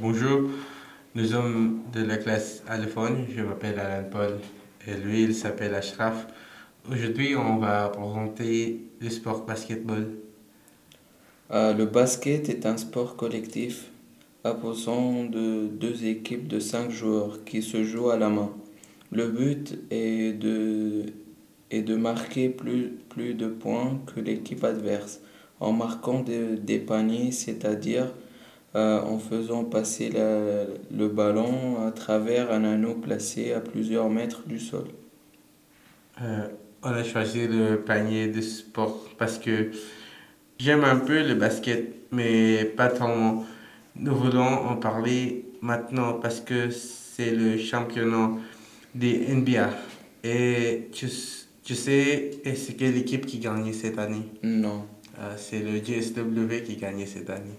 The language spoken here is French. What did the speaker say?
bonjour, nous sommes de la classe allophone. Je m'appelle Alan Paul et lui, il s'appelle Ashraf. Aujourd'hui, on va présenter le sport basketball. Euh, le basket est un sport collectif opposant de deux équipes de cinq joueurs qui se jouent à la main. Le but est de, marquer plus, plus de points que l'équipe adverse en marquant des paniers, c'est-à-dire euh, en faisant passer le ballon à travers un anneau placé à plusieurs mètres du sol. Euh, on a choisi le panier de sport parce que j'aime un peu le basket, mais pas tant. Nous voulons en parler maintenant parce que c'est le championnat des NBA. Et tu, tu sais, c'est quelle équipe qui gagne cette année? Non. Euh, c'est le GSW qui gagne cette année.